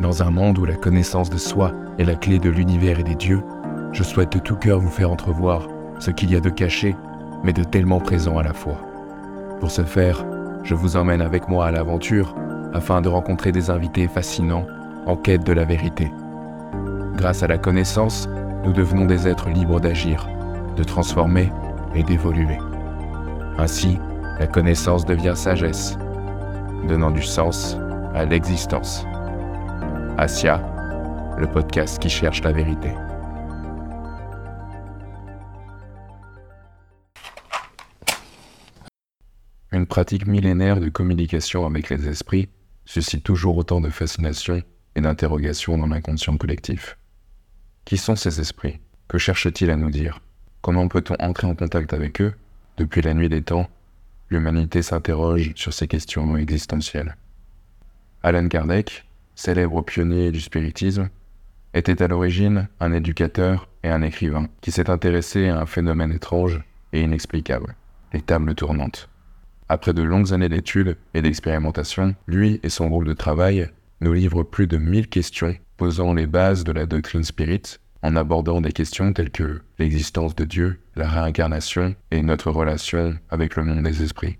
Dans un monde où la connaissance de soi est la clé de l'univers et des dieux, je souhaite de tout cœur vous faire entrevoir ce qu'il y a de caché, mais de tellement présent à la fois. Pour ce faire, je vous emmène avec moi à l'aventure afin de rencontrer des invités fascinants en quête de la vérité. Grâce à la connaissance, nous devenons des êtres libres d'agir, de transformer et d'évoluer. Ainsi, la connaissance devient sagesse, donnant du sens à l'existence. Asia, le podcast qui cherche la vérité. Une pratique millénaire de communication avec les esprits suscite toujours autant de fascination et d'interrogation dans l'inconscient collectif. Qui sont ces esprits? Que cherchent-ils à nous dire? Comment peut-on entrer en contact avec eux? Depuis la nuit des temps, l'humanité s'interroge sur ces questions existentielles. Alan Kardec, célèbre pionnier du spiritisme, était à l'origine un éducateur et un écrivain qui s'est intéressé à un phénomène étrange et inexplicable, les tables tournantes. Après de longues années d'études et d'expérimentation, lui et son groupe de travail nous livrent plus de 1000 questions posant les bases de la doctrine spirit en abordant des questions telles que l'existence de Dieu, la réincarnation et notre relation avec le monde des esprits.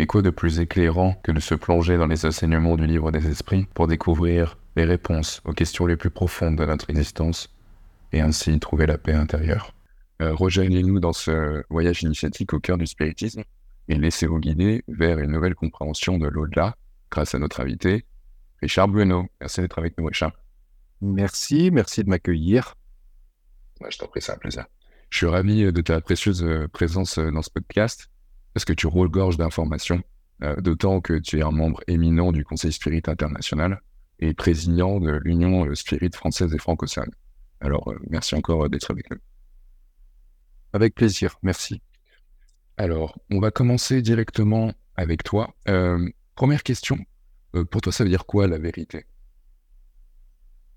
Et quoi de plus éclairant que de se plonger dans les enseignements du livre des esprits pour découvrir les réponses aux questions les plus profondes de notre existence et ainsi trouver la paix intérieure. Euh, Rejoignez-nous dans ce voyage initiatique au cœur du spiritisme et laissez-vous guider vers une nouvelle compréhension de l'au-delà grâce à notre invité, Richard Bueno. Merci d'être avec nous, Richard. Merci, merci de m'accueillir. je t'en prie, c'est un plaisir. Je suis ravi de ta précieuse présence euh, dans ce podcast parce que tu regorges d'informations, euh, d'autant que tu es un membre éminent du Conseil Spirit International et président de l'Union Spirit française et franco-océane. Alors, merci encore d'être avec nous. Avec plaisir, merci. Alors, on va commencer directement avec toi. première question, pour toi, ça veut dire quoi la vérité?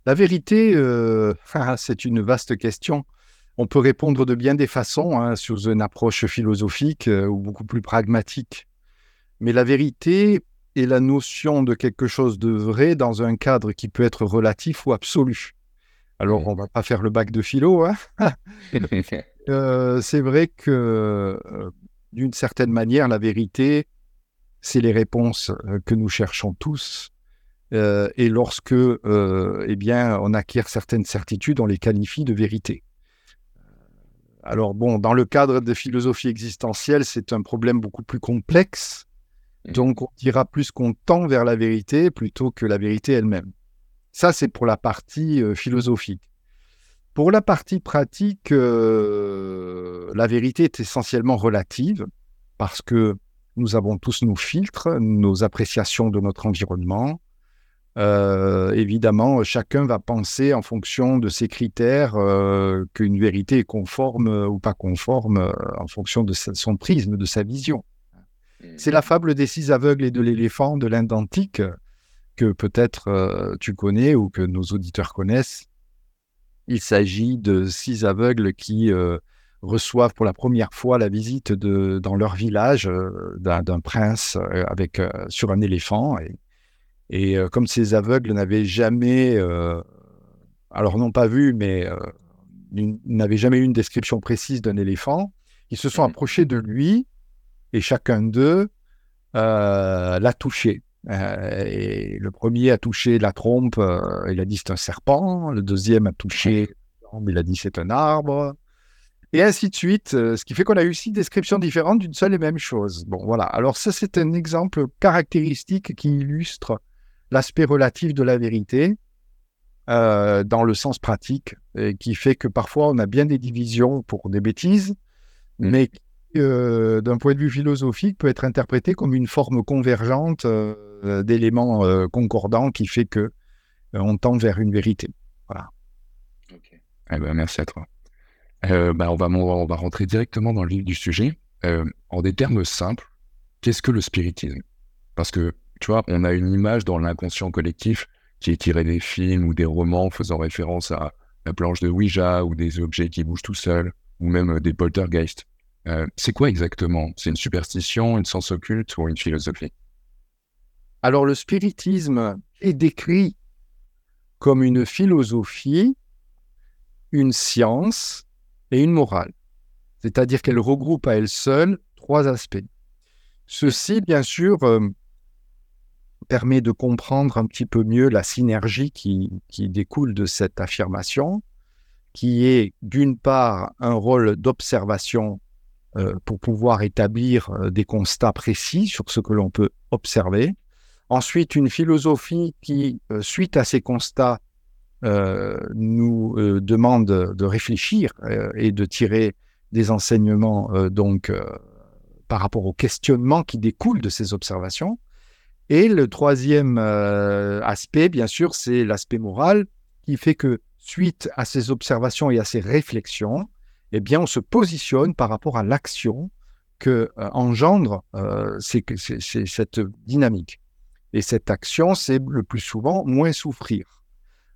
La vérité, euh, c'est une vaste question. On peut répondre de bien des façons, hein, sous une approche philosophique euh, ou beaucoup plus pragmatique. Mais la vérité est la notion de quelque chose de vrai dans un cadre qui peut être relatif ou absolu. Alors, on va pas faire le bac de philo. Hein euh, c'est vrai que, d'une certaine manière, la vérité, c'est les réponses que nous cherchons tous euh, et lorsque euh, eh bien, on acquiert certaines certitudes, on les qualifie de vérité. Alors bon, dans le cadre de philosophie existentielle, c'est un problème beaucoup plus complexe. Mmh. Donc on dira plus qu'on tend vers la vérité plutôt que la vérité elle-même. Ça, c'est pour la partie euh, philosophique. Pour la partie pratique, la vérité est essentiellement relative parce que nous avons tous nos filtres, nos appréciations de notre environnement, euh, évidemment, chacun va penser en fonction de ses critères euh, qu'une vérité est conforme euh, ou pas conforme en fonction de son prisme, de sa vision. C'est la mmh. fable des six aveugles et de l'éléphant de l'Inde antique que peut-être tu connais ou que nos auditeurs connaissent. Il s'agit de six aveugles qui reçoivent pour la première fois la visite de, dans leur village d'un prince avec, sur un éléphant. Et, et euh, comme ces aveugles n'avaient jamais, euh, alors non pas vu, mais euh, n'avaient jamais eu une description précise d'un éléphant, ils se sont mmh approchés de lui et chacun d'eux l'a touché. et le premier a touché la trompe, il a dit c'est un serpent. Le deuxième a touché, il a dit c'est un arbre. Et ainsi de suite, ce qui fait qu'on a eu six descriptions différentes d'une seule et même chose. Bon, voilà. Alors ça, c'est un exemple caractéristique qui illustre l'aspect relatif de la vérité euh, dans le sens pratique, et qui fait que parfois on a bien des divisions pour des bêtises, mmh. mais euh, d'un point de vue philosophique peut être interprété comme une forme convergente euh, d'éléments concordants qui fait que on tend vers une vérité. Voilà. Ok. Eh ben, merci à toi. Bah, on, va, on va rentrer directement dans le vif du sujet. en des termes simples, qu'est-ce que le spiritisme? Parce que tu vois, on a une image dans l'inconscient collectif qui est tirée des films ou des romans faisant référence à la planche de Ouija ou des objets qui bougent tout seuls ou même euh, des poltergeists. Euh, c'est quoi exactement? C'est une superstition, une sens occulte ou une philosophie? Alors le spiritisme est décrit comme une philosophie, une science et une morale. C'est-à-dire qu'elle regroupe à elle seule trois aspects. Ceci, bien sûr, euh, permet de comprendre un petit peu mieux la synergie qui, découle de cette affirmation, qui est d'une part un rôle d'observation euh, pour pouvoir établir euh, des constats précis sur ce que l'on peut observer. Ensuite, une philosophie qui, suite à ces constats, nous demande de réfléchir et de tirer des enseignements donc par rapport au questionnement qui découle de ces observations. Et le troisième euh, aspect, bien sûr, c'est l'aspect moral qui fait que suite à ces observations et à ces réflexions, eh bien, on se positionne par rapport à l'action que euh, engendre euh, cette dynamique. Et cette action, c'est le plus souvent moins souffrir.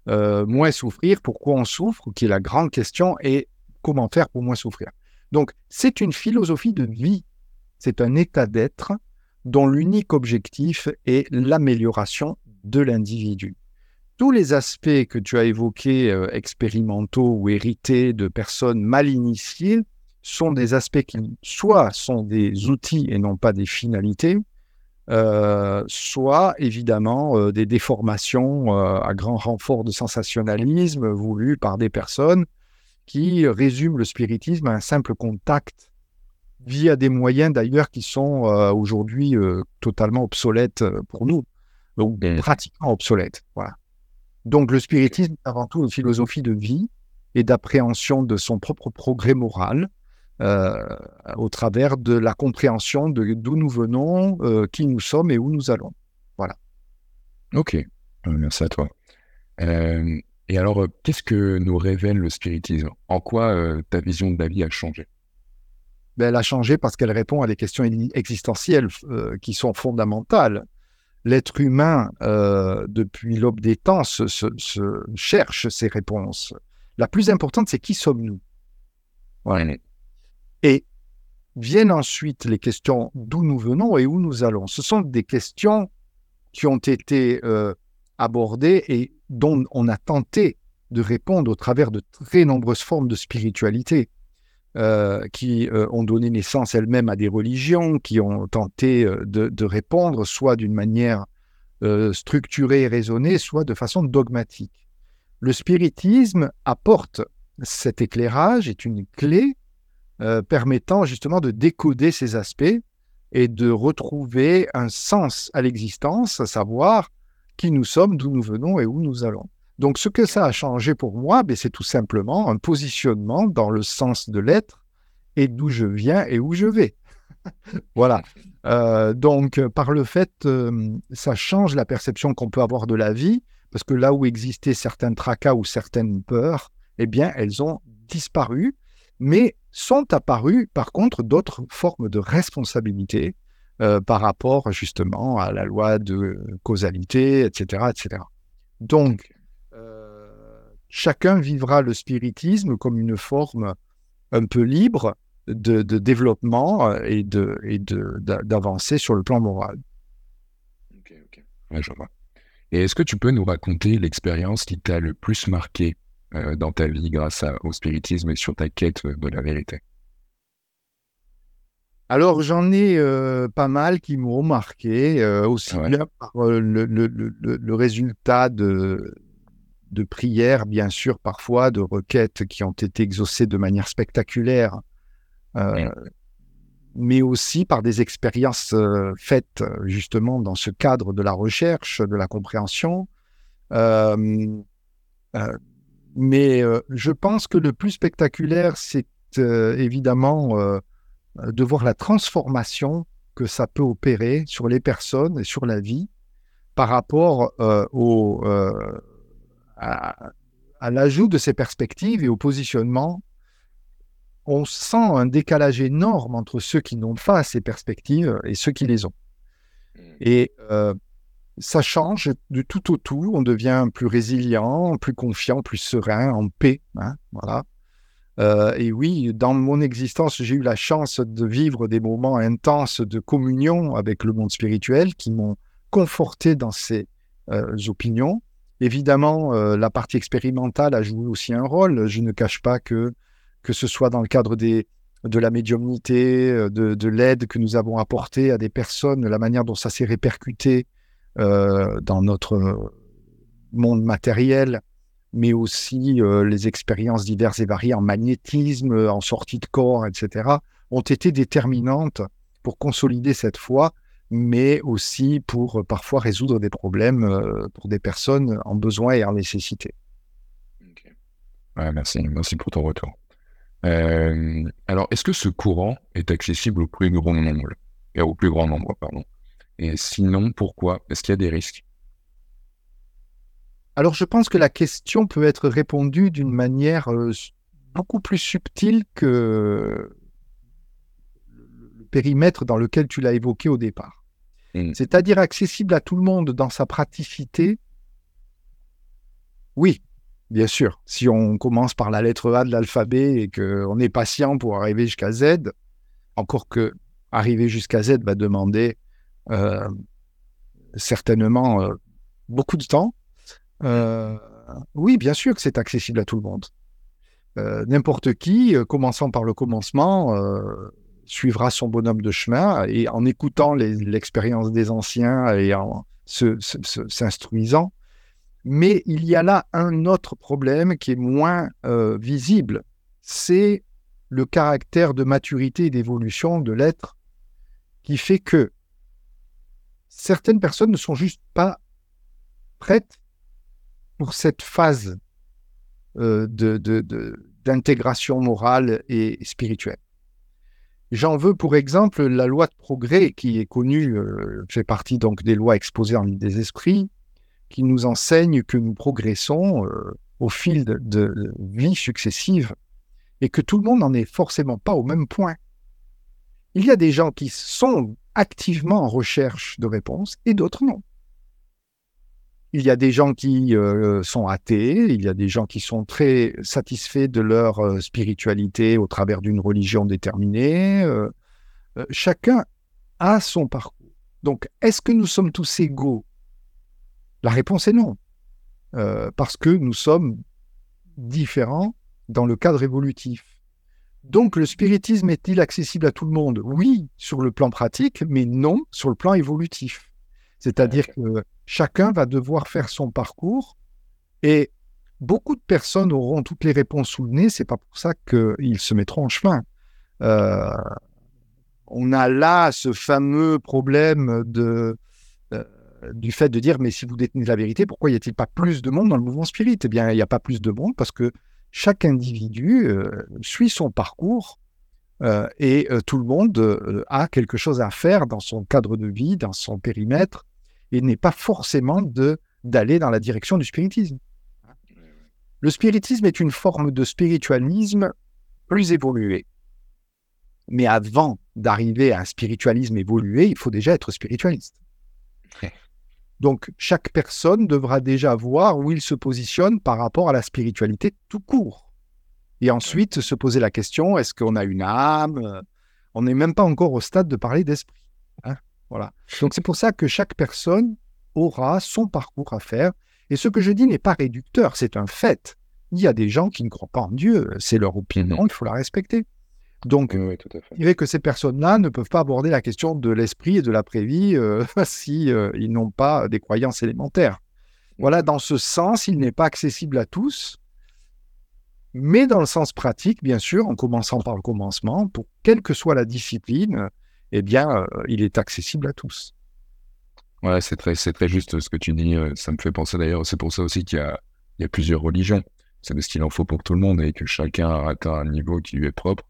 moins souffrir, pourquoi on souffre, qui est la grande question, et comment faire pour moins souffrir. Donc, c'est une philosophie de vie c'est un état d'être dont l'unique objectif est l'amélioration de l'individu. Tous les aspects que tu as évoqués, euh, expérimentaux ou hérités de personnes mal initiées, sont des aspects qui soit sont des outils et non pas des finalités, euh, soit évidemment euh, des déformations à grand renfort de sensationnalisme voulues par des personnes qui résument le spiritisme à un simple contact via des moyens d'ailleurs qui sont euh, aujourd'hui euh, totalement obsolètes euh, pour nous, ou pratiquement obsolètes. Voilà. Donc le spiritisme est avant tout une philosophie de vie et d'appréhension de son propre progrès moral au travers de la compréhension de d'où nous venons, qui nous sommes et où nous allons. Voilà. Ok, merci à toi. et alors, qu'est-ce que nous révèle le spiritisme? En quoi ta vision de la vie a changé? Ben, elle a changé parce qu'elle répond à des questions existentielles euh, qui sont fondamentales. L'être humain, euh, depuis l'aube des temps, se, cherche ces réponses. La plus importante, c'est qui sommes-nous? Et viennent ensuite les questions d'où nous venons et où nous allons. Ce sont des questions qui ont été euh, abordées et dont on a tenté de répondre au travers de très nombreuses formes de spiritualité. Euh, qui euh, ont donné naissance elles-mêmes à des religions, qui ont tenté euh, de, répondre soit d'une manière structurée et raisonnée, soit de façon dogmatique. Le spiritisme apporte cet éclairage, est une clé permettant justement de décoder ces aspects et de retrouver un sens à l'existence, à savoir qui nous sommes, d'où nous venons et où nous allons. Donc, ce que ça a changé pour moi, ben, c'est tout simplement un positionnement dans le sens de l'être et d'où je viens et où je vais. voilà. Euh, donc, par le fait, euh, ça change la perception qu'on peut avoir de la vie, parce que là où existaient certains tracas ou certaines peurs, eh bien, elles ont disparu, mais sont apparues, par contre, d'autres formes de responsabilité euh, par rapport justement à la loi de causalité, etc., etc. Donc, chacun vivra le spiritisme comme une forme un peu libre de, développement euh, et d'avancer de, sur le plan moral. Ok, ok. je vois. Et est-ce que tu peux nous raconter l'expérience qui t'a le plus marqué euh, dans ta vie grâce au spiritisme et sur ta quête de la vérité? Alors j'en ai euh, pas mal qui m'ont marqué, aussi bien par le, résultat de, de prières, bien sûr, parfois, de requêtes qui ont été exaucées de manière spectaculaire, euh, mais aussi par des expériences euh, faites justement dans ce cadre de la recherche, de la compréhension. Euh, mais je pense que le plus spectaculaire, c'est évidemment de voir la transformation que ça peut opérer sur les personnes et sur la vie par rapport au à, l'ajout de ces perspectives et au positionnement, on sent un décalage énorme entre ceux qui n'ont pas ces perspectives et ceux qui les ont. Hmm. Et euh, ça change du tout au tout. On devient plus résilient, plus confiant, plus serein, en paix. Hein, voilà. Euh, et oui, dans mon existence, j'ai eu la chance de vivre des moments intenses de communion avec le monde spirituel qui m'ont conforté dans ces euh, opinions Évidemment, la partie expérimentale a joué aussi un rôle. Je ne cache pas que, que ce soit dans le cadre de la médiumnité, de, de l'aide que nous avons apportée à des personnes, la manière dont ça s'est répercuté dans notre monde matériel, mais aussi les expériences diverses et variées en magnétisme, en sortie de corps, etc., ont été déterminantes pour consolider cette foi, mais aussi pour parfois résoudre des problèmes pour des personnes en besoin et en nécessité. merci, merci pour ton retour. alors, est-ce que ce courant est accessible au plus grand nombre, au plus grand nombre, pardon. Et sinon, pourquoi? Est-ce qu'il y a des risques? Alors je pense que la question peut être répondue d'une manière euh, beaucoup plus subtile que périmètre dans lequel tu l'as évoqué au départ. Mmh. C'est-à-dire accessible à tout le monde dans sa praticité? Oui, bien sûr. Si on commence par la lettre A de l'alphabet et qu'on est patient pour arriver jusqu'à Z, encore que arriver jusqu'à Z va demander euh, certainement euh, beaucoup de temps, euh, oui, bien sûr que c'est accessible à tout le monde. N'importe qui, commençant par le commencement, suivra son bonhomme de chemin et en écoutant l'expérience des anciens et en s'instruisant. Mais il y a là un autre problème qui est moins visible, c'est le caractère de maturité et d'évolution de l'être qui fait que certaines personnes ne sont juste pas prêtes pour cette phase euh, d'intégration morale et spirituelle. J'en veux pour exemple la loi de progrès qui est connue, euh, fait partie donc des lois exposées en livre des esprits, qui nous enseigne que nous progressons euh, au fil de, de vies successives et que tout le monde n'en est forcément pas au même point. Il y a des gens qui sont activement en recherche de réponses et d'autres non. Il y a des gens qui euh, sont athées, il y a des gens qui sont très satisfaits de leur euh, spiritualité au travers d'une religion déterminée. Euh, chacun a son parcours. Donc, est-ce que nous sommes tous égaux? La réponse est non, parce que nous sommes différents dans le cadre évolutif. Donc, le spiritisme est-il accessible à tout le monde? Oui, sur le plan pratique, mais non sur le plan évolutif. C'est-à-dire que chacun va devoir faire son parcours et beaucoup de personnes auront toutes les réponses sous le nez. C'est pas pour ça qu'ils se mettront en chemin. Euh, on a là ce fameux problème euh, du fait de dire mais si vous détenez la vérité, pourquoi y a-t-il pas plus de monde dans le mouvement spirit? Eh bien, il n'y a pas plus de monde parce que chaque individu euh, suit son parcours et tout le monde a quelque chose à faire dans son cadre de vie, dans son périmètre, et n'est pas forcément de d'aller dans la direction du spiritisme. Le spiritisme est une forme de spiritualisme plus évoluée. Mais avant d'arriver à un spiritualisme évolué, il faut déjà être spiritualiste. Donc chaque personne devra déjà voir où il se positionne par rapport à la spiritualité tout court. Et ensuite se poser la question, est-ce qu'on a une âme? On n'est même pas encore au stade de parler d'esprit. Hein voilà. Donc c'est pour ça que chaque personne aura son parcours à faire. Et ce que je dis n'est pas réducteur, c'est un fait. Il y a des gens qui ne croient pas en Dieu, c'est leur opinion, il faut la respecter. Donc, oui, il que ces personnes-là ne peuvent pas aborder la question de l'esprit et de l'après-vie euh, si euh, ils n'ont pas des croyances élémentaires. Voilà, dans ce sens, il n'est pas accessible à tous, mais dans le sens pratique, bien sûr, en commençant par le commencement, pour quelle que soit la discipline, eh bien, euh, il est accessible à tous. Ouais, c'est très, c'est juste ce que tu dis. Euh, ça me fait penser d'ailleurs, c'est pour ça aussi qu'il y a, plusieurs religions. C'est de ce qu'il en faut pour tout le monde et que chacun a atteint un niveau qui lui est propre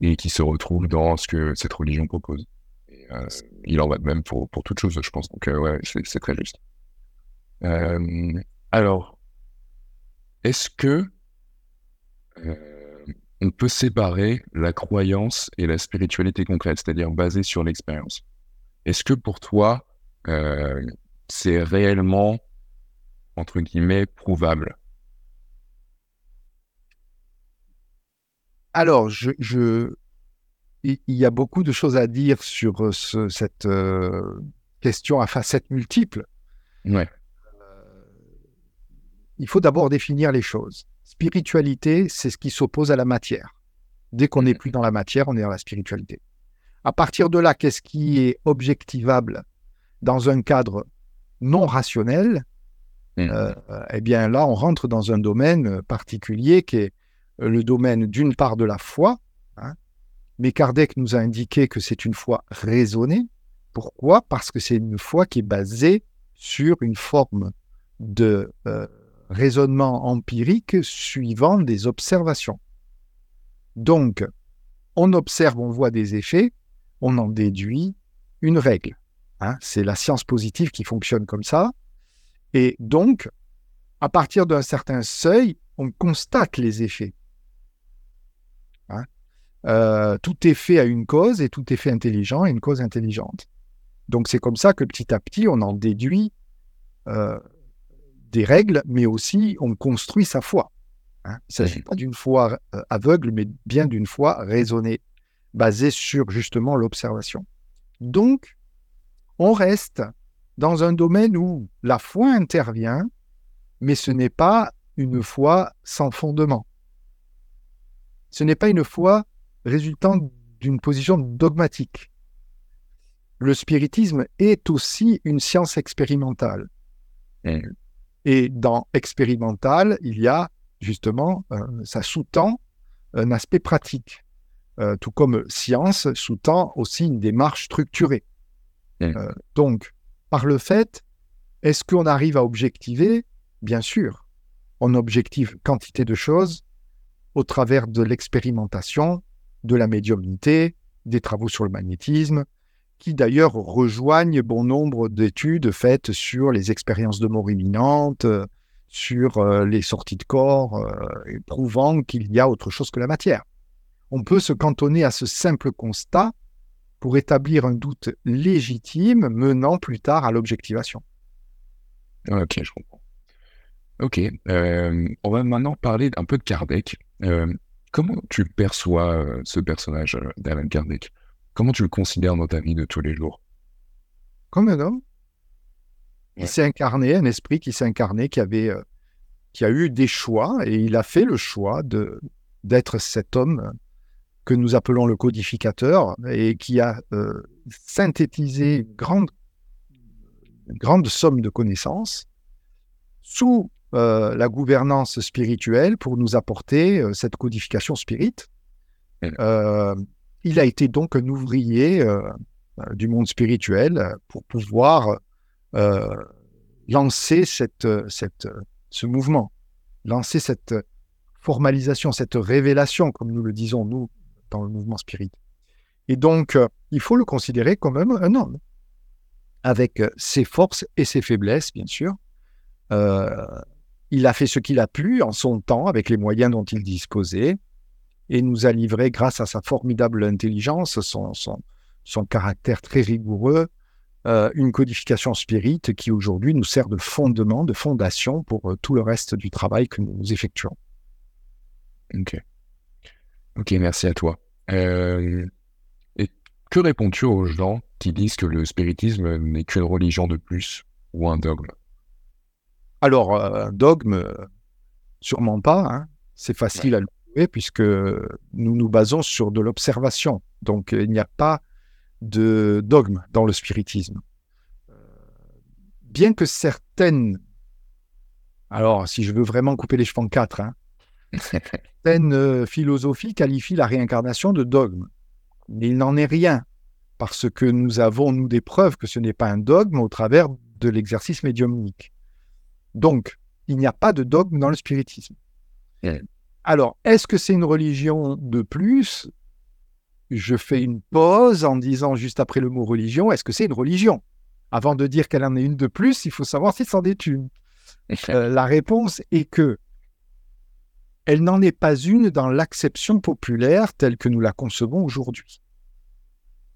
et qui se retrouve dans ce que cette religion propose. Euh, il en va de même pour, pour toute chose, je pense. Donc, ouais, c'est, très juste. alors, est-ce que on peut séparer la croyance et la spiritualité concrète, c'est-à-dire basée sur l'expérience. Est-ce que pour toi, euh, c'est réellement, entre guillemets, prouvable? Alors, je, il y a beaucoup de choses à dire sur euh, cette euh, question à facettes multiples. Ouais. il faut d'abord définir les choses. Spiritualité, c'est ce qui s'oppose à la matière. Dès qu'on n'est plus dans la matière, on est dans la spiritualité. À partir de là, qu'est-ce qui est objectivable dans un cadre non rationnel euh, Eh bien là, on rentre dans un domaine particulier qui est le domaine d'une part de la foi, hein, mais Kardec nous a indiqué que c'est une foi raisonnée. Pourquoi? Parce que c'est une foi qui est basée sur une forme de euh, raisonnement empirique suivant des observations. Donc, on observe, on voit des effets, on en déduit une règle. Hein. c'est la science positive qui fonctionne comme ça. Et donc, à partir d'un certain seuil, on constate les effets. Hein. Euh, tout effet a une cause et tout effet intelligent a une cause intelligente. Donc c'est comme ça que petit à petit, on en déduit euh, des règles, mais aussi on construit sa foi. Hein. Il ne s'agit pas d'une foi euh, aveugle, mais bien d'une foi raisonnée, basée sur justement l'observation. Donc, on reste dans un domaine où la foi intervient, mais ce n'est pas une foi sans fondement. Ce n'est pas une foi résultant d'une position dogmatique. Le spiritisme est aussi une science expérimentale. Et dans expérimental, il y a justement, euh, ça sous-tend un aspect pratique, euh, tout comme science sous-tend aussi une démarche structurée. Euh, donc, par le fait, est-ce qu'on arrive à objectiver? Bien sûr, on objective quantité de choses au travers de l'expérimentation, de la médiumnité, des travaux sur le magnétisme, qui d'ailleurs rejoignent bon nombre d'études faites sur les expériences de mort imminente, euh, sur euh, les sorties de corps, euh, prouvant qu'il y a autre chose que la matière. On peut se cantonner à ce simple constat pour établir un doute légitime menant plus tard à l'objectivation. Ok, je comprends. Ok, on va maintenant parler un peu de Kardec. comment tu perçois ce personnage d'Alan Kardec? Comment tu le considères dans ta vie de tous les jours? Comme un homme. Il s'est incarné, un esprit qui s'est incarné, qui avait, euh, qui a eu des choix, et il a fait le choix de d'être cet homme que nous appelons le codificateur, et qui a euh, synthétisé une grande, grande somme de connaissances sous euh, la gouvernance spirituelle pour nous apporter cette codification spirite il a été donc un ouvrier euh, euh, du monde spirituel euh, pour pouvoir lancer cette, ce mouvement, lancer cette formalisation, cette révélation, comme nous le disons, nous, dans le mouvement spirit. Et donc, il faut le considérer comme un, un homme, avec ses forces et ses faiblesses, bien sûr. il a fait ce qu'il a pu en son temps, avec les moyens dont il disposait et nous a livré, grâce à sa formidable intelligence, son, son, caractère très rigoureux, euh, une codification spirite qui aujourd'hui nous sert de fondement, de fondation pour euh, tout le reste du travail que nous effectuons. Ok. Ok, merci à toi. Euh, et que réponds-tu aux gens qui disent que le spiritisme n'est qu'une religion de plus ou un dogme? Alors, un dogme, sûrement pas. Hein. C'est facile à puisque nous nous basons sur de l'observation. Donc il n'y a pas de dogme dans le spiritisme. Euh, bien que certaines, alors si je veux vraiment couper les cheveux en quatre, hein, certaines euh, philosophies qualifient la réincarnation de dogme. Mais il n'en est rien, parce que nous avons, nous, des preuves que ce n'est pas un dogme au travers de l'exercice médiumnique. Donc, il n'y a pas de dogme dans le spiritisme. Alors, est-ce que c'est une religion de plus? Je fais une pause en disant juste après le mot religion, est-ce que c'est une religion? Avant de dire qu'elle en est une de plus, il faut savoir si c'en est une. Euh, la réponse est que elle n'en est pas une dans l'acception populaire telle que nous la concevons aujourd'hui.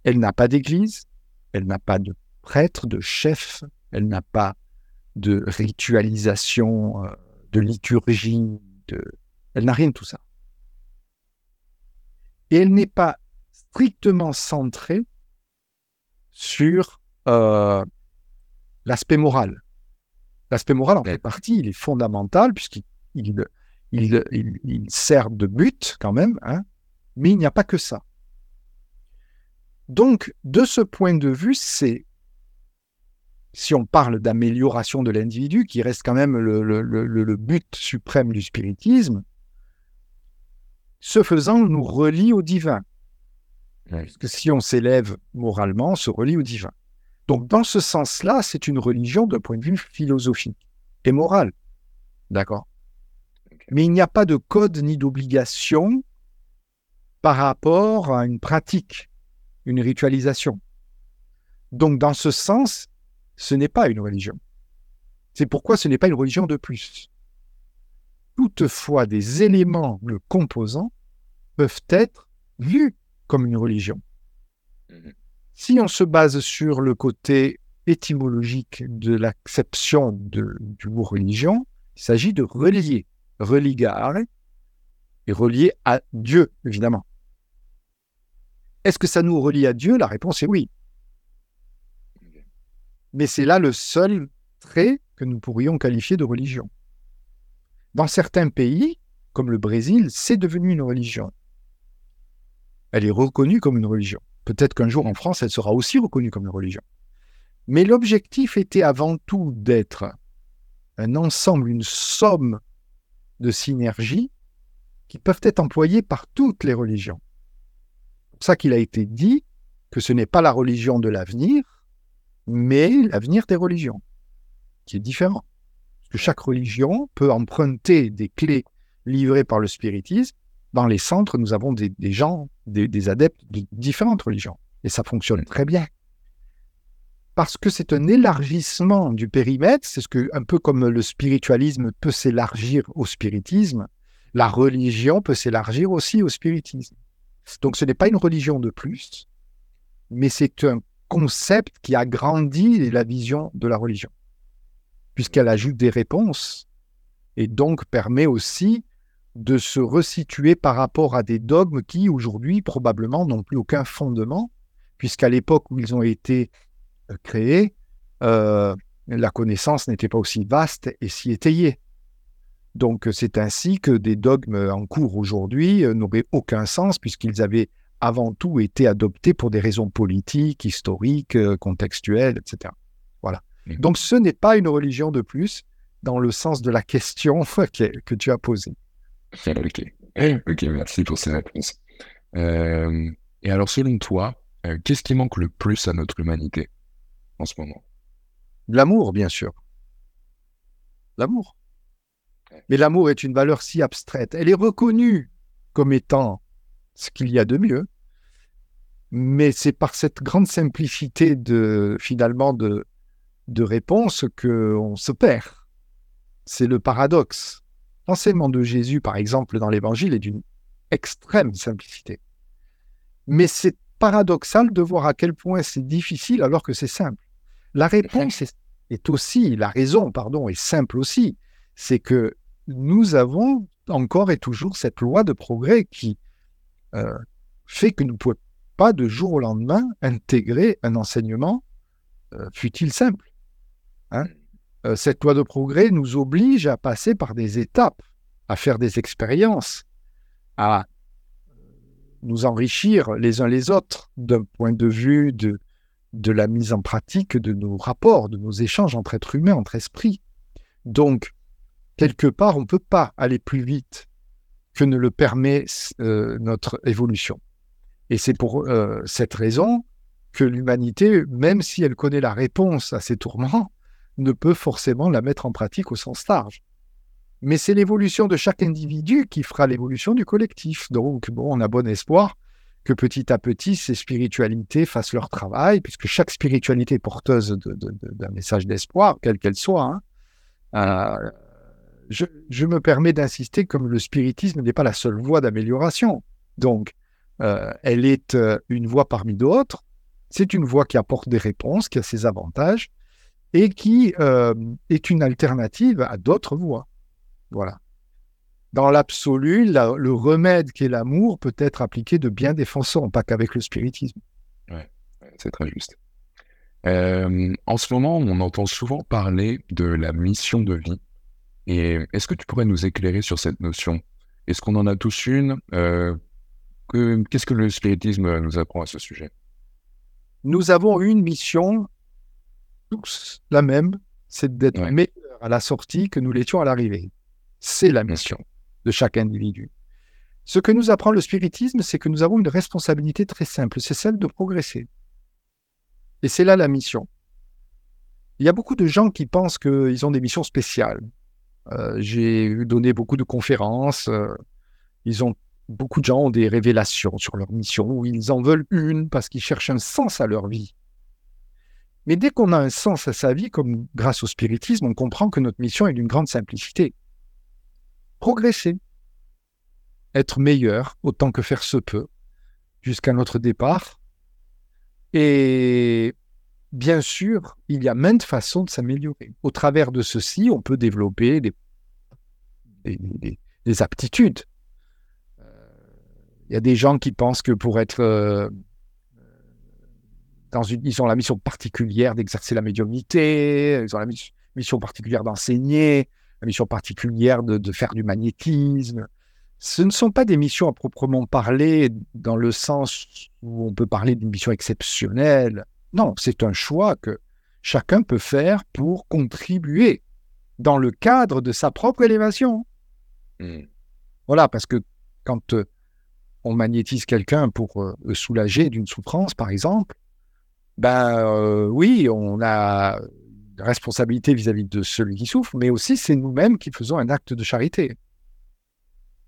Elle n'a pas d'église, elle n'a pas de prêtre, de chef, elle n'a pas de ritualisation, euh, de liturgie, de, elle n'a rien de tout ça. Et elle n'est pas strictement centrée sur euh, l'aspect moral. L'aspect moral en fait partie, il est fondamental puisqu'il il, il, sert de but quand même, hein, mais il n'y a pas que ça. Donc, de ce point de vue, c'est, si on parle d'amélioration de l'individu, qui reste quand même le, but suprême du spiritisme, ce faisant, nous relie au divin. Parce que si on s'élève moralement, on se relie au divin. Donc, dans ce sens-là, c'est une religion d'un point de vue philosophique et moral. D'accord? Mais il n'y a pas de code ni d'obligation par rapport à une pratique, une ritualisation. Donc, dans ce sens, ce n'est pas une religion. C'est pourquoi ce n'est pas une religion de plus. Toutefois, des éléments le composant peuvent être vus comme une religion. Mhm. Si on se base sur le côté étymologique de l'acception du mot religion, il s'agit de relier, religare, et relier à Dieu, évidemment. Est-ce que ça nous relie à Dieu? La réponse est oui. Mais c'est là le seul trait que nous pourrions qualifier de religion. Dans certains pays, comme le Brésil, c'est devenu une religion. Elle est reconnue comme une religion. Peut-être qu'un jour en France, elle sera aussi reconnue comme une religion. Mais l'objectif était avant tout d'être un ensemble, une somme de synergies qui peuvent être employées par toutes les religions. C'est pour ça qu'il a été dit que ce n'est pas la religion de l'avenir, mais l'avenir des religions, qui est différent. Chaque religion peut emprunter des clés livrées par le spiritisme. Dans les centres, nous avons des, gens, des adeptes de différentes religions. Et ça fonctionne très bien parce que c'est un élargissement du périmètre, c'est ce que, un peu comme le spiritualisme peut s'élargir au spiritisme, la religion peut s'élargir aussi au spiritisme. Donc ce n'est pas une religion de plus, mais c'est un concept qui agrandit la vision de la religion, puisqu'elle ajoute des réponses et donc permet aussi de se resituer par rapport à des dogmes qui aujourd'hui probablement n'ont plus aucun fondement, puisqu'à l'époque où ils ont été créé, euh, la connaissance n'était pas aussi vaste et si étayée. Donc c'est ainsi que des dogmes en cours aujourd'hui euh, n'auraient aucun sens puisqu'ils avaient avant tout été adoptés pour des raisons politiques, historiques, euh, contextuelles, etc. Mmh. Donc ce n'est pas une religion de plus dans le sens de la question que, tu as posée. Ok, merci pour ces réponses. et alors selon toi, qu'est-ce qui manque le plus à notre humanité en ce moment? L'amour, bien sûr. L'amour. Mais l'amour est une valeur si abstraite. Elle est reconnue comme étant ce qu'il y a de mieux. Mais c'est par cette grande simplicité de finalement de, de réponse qu'on se perd. C'est le paradoxe. L'enseignement de Jésus, par exemple, dans l'Évangile, est d'une extrême simplicité. Mais c'est paradoxal de voir à quel point c'est difficile alors que c'est simple. La réponse est, aussi, la raison, pardon, est simple aussi. C'est que nous avons encore et toujours cette loi de progrès qui euh, fait que nous ne pouvons pas de jour au lendemain intégrer un enseignement, euh, fut-il simple. Hein. Euh, cette loi de progrès nous oblige à passer par des étapes, à faire des expériences, à nous enrichir les uns les autres d'un point de vue de, la mise en pratique de nos rapports, de nos échanges entre êtres humains, entre esprits. Donc, quelque part, on ne peut pas aller plus vite que ne le permet euh, notre évolution. Et c'est pour euh, cette raison que l'humanité, même si elle connaît la réponse à ces tourments, ne peut forcément la mettre en pratique au sens large. Mais c'est l'évolution de chaque individu qui fera l'évolution du collectif. Donc, bon, on a bon espoir que petit à petit, ces spiritualités fassent leur travail, puisque chaque spiritualité porteuse d'un message d'espoir, quelle qu'elle soit. Hein. Euh, je, me permets d'insister comme le spiritisme n'est pas la seule voie d'amélioration. Donc, euh, elle est euh, une voie parmi d'autres. C'est une voie qui apporte des réponses, qui a ses avantages, et qui est une alternative à d'autres voies. Voilà dans l'absolu, le remède qui est l'amour peut être appliqué de bien des façons, pas qu'avec le spiritisme. Oui, c'est très juste. Euh, en ce moment, on entend souvent parler de la mission de vie. Et est-ce que tu pourrais nous éclairer sur cette notion? Est-ce qu'on en a tous une? Euh, Qu'est-ce que le spiritisme nous apprend à ce sujet? Nous avons une mission, tous la même, c'est d'être meilleurs à la sortie que nous l'étions à l'arrivée. C'est la mission de chaque individu. Ce que nous apprend le spiritisme, c'est que nous avons une responsabilité très simple, c'est celle de progresser. Et c'est là la mission. Il y a beaucoup de gens qui pensent qu'ils ont des missions spéciales. Euh, j'ai donné beaucoup de conférences. Euh, ils ont, beaucoup de gens ont des révélations sur leur mission, ou ils en veulent une parce qu'ils cherchent un sens à leur vie. Mais dès qu'on a un sens à sa vie, comme grâce au spiritisme, on comprend que notre mission est d'une grande simplicité. Progresser être meilleur autant que faire se peut jusqu'à notre départ. Et bien sûr, il y a maintes façons de s'améliorer. Au travers de ceci, on peut développer des, des, aptitudes. Euh, il y a des gens qui pensent que pour être euh, dans une, ils ont la mission particulière d'exercer la médiumnité, ils ont la mission particulière d'enseigner, la mission particulière de, de, faire du magnétisme, ce ne sont pas des missions à proprement parler dans le sens où on peut parler d'une mission exceptionnelle. Non, c'est un choix que chacun peut faire pour contribuer dans le cadre de sa propre élévation. Hmm. Voilà, parce que quand euh, on magnétise quelqu'un pour euh, le soulager d'une souffrance, par exemple, ben euh, oui, on a une responsabilité vis à -vis de celui qui souffre, mais aussi c'est nous-mêmes qui faisons un acte de charité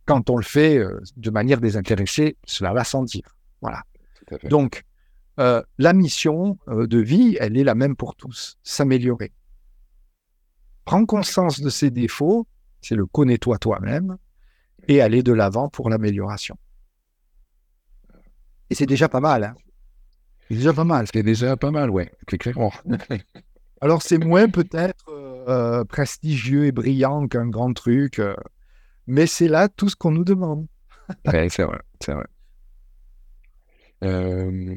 quand on le fait euh, de manière désintéressée, cela va sans dire. Voilà. Donc, euh, la mission de vie, elle est la même pour tous, s'améliorer. Prends conscience de ses défauts, c'est le connais-toi toi-même, et aller de l'avant pour l'amélioration. Et c'est déjà pas mal. Hein c'est déjà pas mal. C'est déjà pas mal, ouais, clairement. Alors, c'est moins peut-être prestigieux et brillant qu'un grand truc mais c'est là tout ce qu'on nous demande. c'est vrai, c'est vrai. Euh,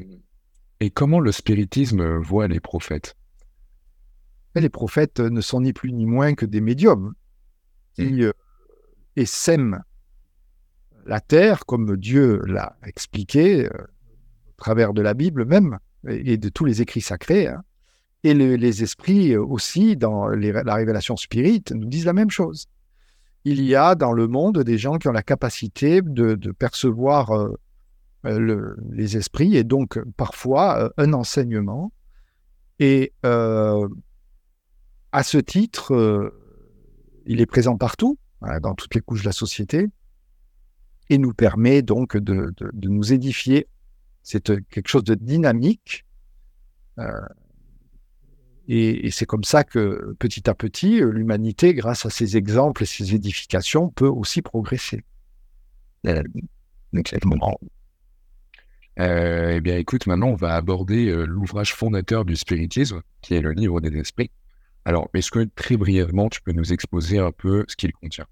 et comment le spiritisme voit les prophètes? Les prophètes ne sont ni plus ni moins que des médiums qui mmh. euh, essaiment la terre, comme Dieu l'a expliqué, euh, travers de la Bible même, et, de tous les écrits sacrés. Hein. Et les esprits aussi, dans la révélation spirite, nous disent la même chose il y a dans le monde des gens qui ont la capacité de, percevoir euh, euh, les esprits et donc parfois euh, un enseignement. Et à ce titre, il est présent partout, dans toutes les couches de la société, et nous permet donc de nous édifier. C'est quelque chose de dynamique. Et, c'est comme ça que petit à petit, l'humanité, grâce à ces exemples et ces édifications, peut aussi progresser. Euh, eh bien, écoute, maintenant, on va aborder euh, l'ouvrage fondateur du spiritisme, qui est le livre des esprits. Alors, est-ce que très brièvement, tu peux nous exposer un peu ce qu'il contient?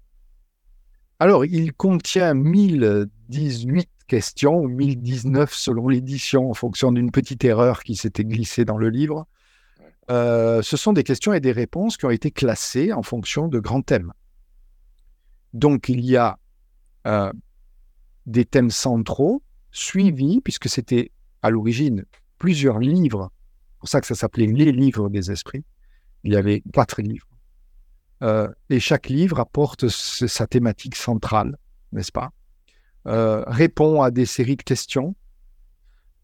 Alors, il contient 1018 questions, ou 1019 selon l'édition, en fonction d'une petite erreur qui s'était glissée dans le livre. Euh, ce sont des questions et des réponses qui ont été classées en fonction de grands thèmes. Donc il y a euh, des thèmes centraux suivis, puisque c'était à l'origine plusieurs livres, c'est pour ça que ça s'appelait les livres des esprits. Il y avait quatre livres. Euh, et chaque livre apporte sa thématique centrale, n'est-ce pas? Répond à des séries de questions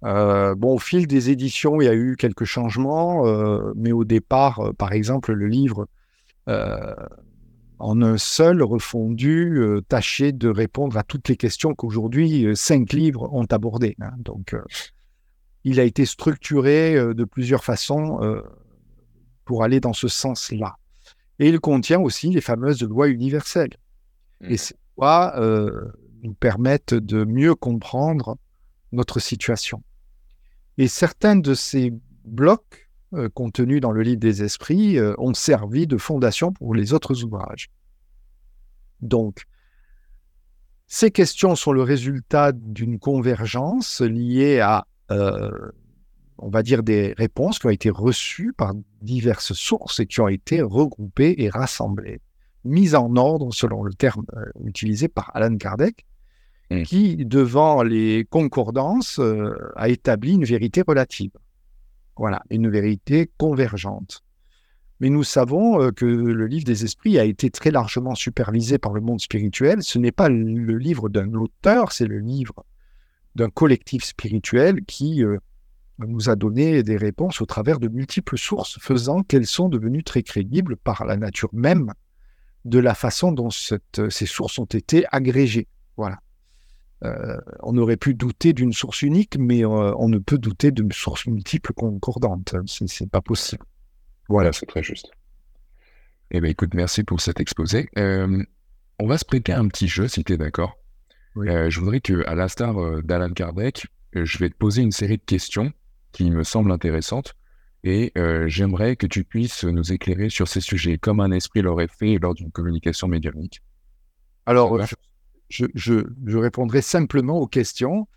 euh, bon, au fil des éditions, il y a eu quelques changements, euh, mais au départ, euh, par exemple, le livre, en un seul refondu, tâchait de répondre à toutes les questions qu'aujourd'hui cinq livres ont abordées. Hein. Donc, il a été structuré de plusieurs façons pour aller dans ce sens-là. Et il contient aussi les fameuses lois universelles. Et mmh. ces lois nous permettent de mieux comprendre notre situation. Et certains de ces blocs euh, contenus dans le livre des esprits euh, ont servi de fondation pour les autres ouvrages. Donc, ces questions sont le résultat d'une convergence liée à euh, on va dire, des réponses qui ont été reçues par diverses sources et qui ont été regroupées et rassemblées, mises en ordre selon le terme utilisé par Alan Kardec, mmh. qui, devant les concordances, euh, a établi une vérité relative. Voilà, une vérité convergente. Mais nous savons euh, que le livre des esprits a été très largement supervisé par le monde spirituel. Ce n'est pas le livre d'un auteur, c'est le livre d'un collectif spirituel qui euh, nous a donné des réponses au travers de multiples sources, faisant qu'elles sont devenues très crédibles par la nature même de la façon dont ces sources ont été agrégées. Voilà. Euh, on aurait pu douter d'une source unique, mais on ne peut douter d'une source multiple concordante. C'est pas possible. Voilà, c'est très juste. Eh bien, écoute, merci pour cet exposé. Euh, on va se prêter un petit jeu, si tu es d'accord. Euh, je voudrais que, à l'instar euh, d'Alan Kardec, je vais te poser une série de questions qui me semblent intéressantes et j'aimerais que tu puisses nous éclairer sur ces sujets, comme un esprit l'aurait fait lors d'une communication médiumnique. Alors, je, répondrai simplement aux questions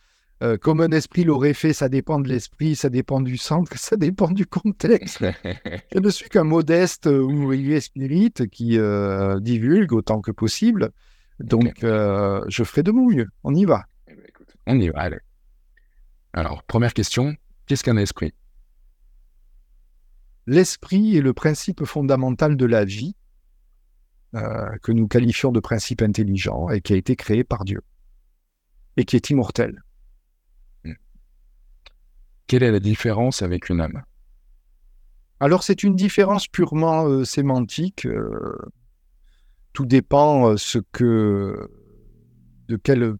euh, comme un esprit l'aurait fait, ça dépend de l'esprit, ça dépend du centre, ça dépend du contexte. je ne suis qu'un modeste euh, ouvrier spirit qui euh, divulgue autant que possible. Donc, je ferai de mon mieux. On y va. Eh ben, on y va, allez. Alors, première question, qu'est-ce qu'un esprit? L'esprit est le principe fondamental de la vie, que nous qualifions de principe intelligent et qui a été créé par Dieu, et qui est immortel. Quelle est la différence avec une âme? Alors c'est une différence purement euh, sémantique. Euh, tout dépend euh, ce que, de quel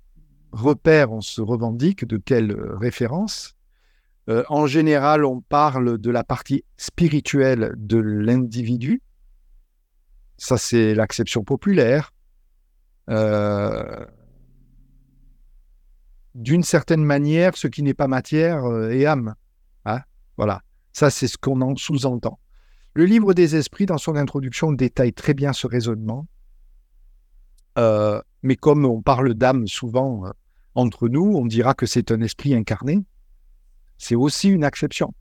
repère on se revendique, de quelle référence. en général, on parle de la partie spirituelle de l'individu. Ça, c'est l'acception populaire d'une certaine manière, ce qui n'est pas matière euh, est âme. Hein voilà, ça c'est ce qu'on en sous-entend. Le livre des esprits, dans son introduction, détaille très bien ce raisonnement. Euh, mais comme on parle d'âme souvent euh, entre nous, on dira que c'est un esprit incarné. C'est aussi une exception.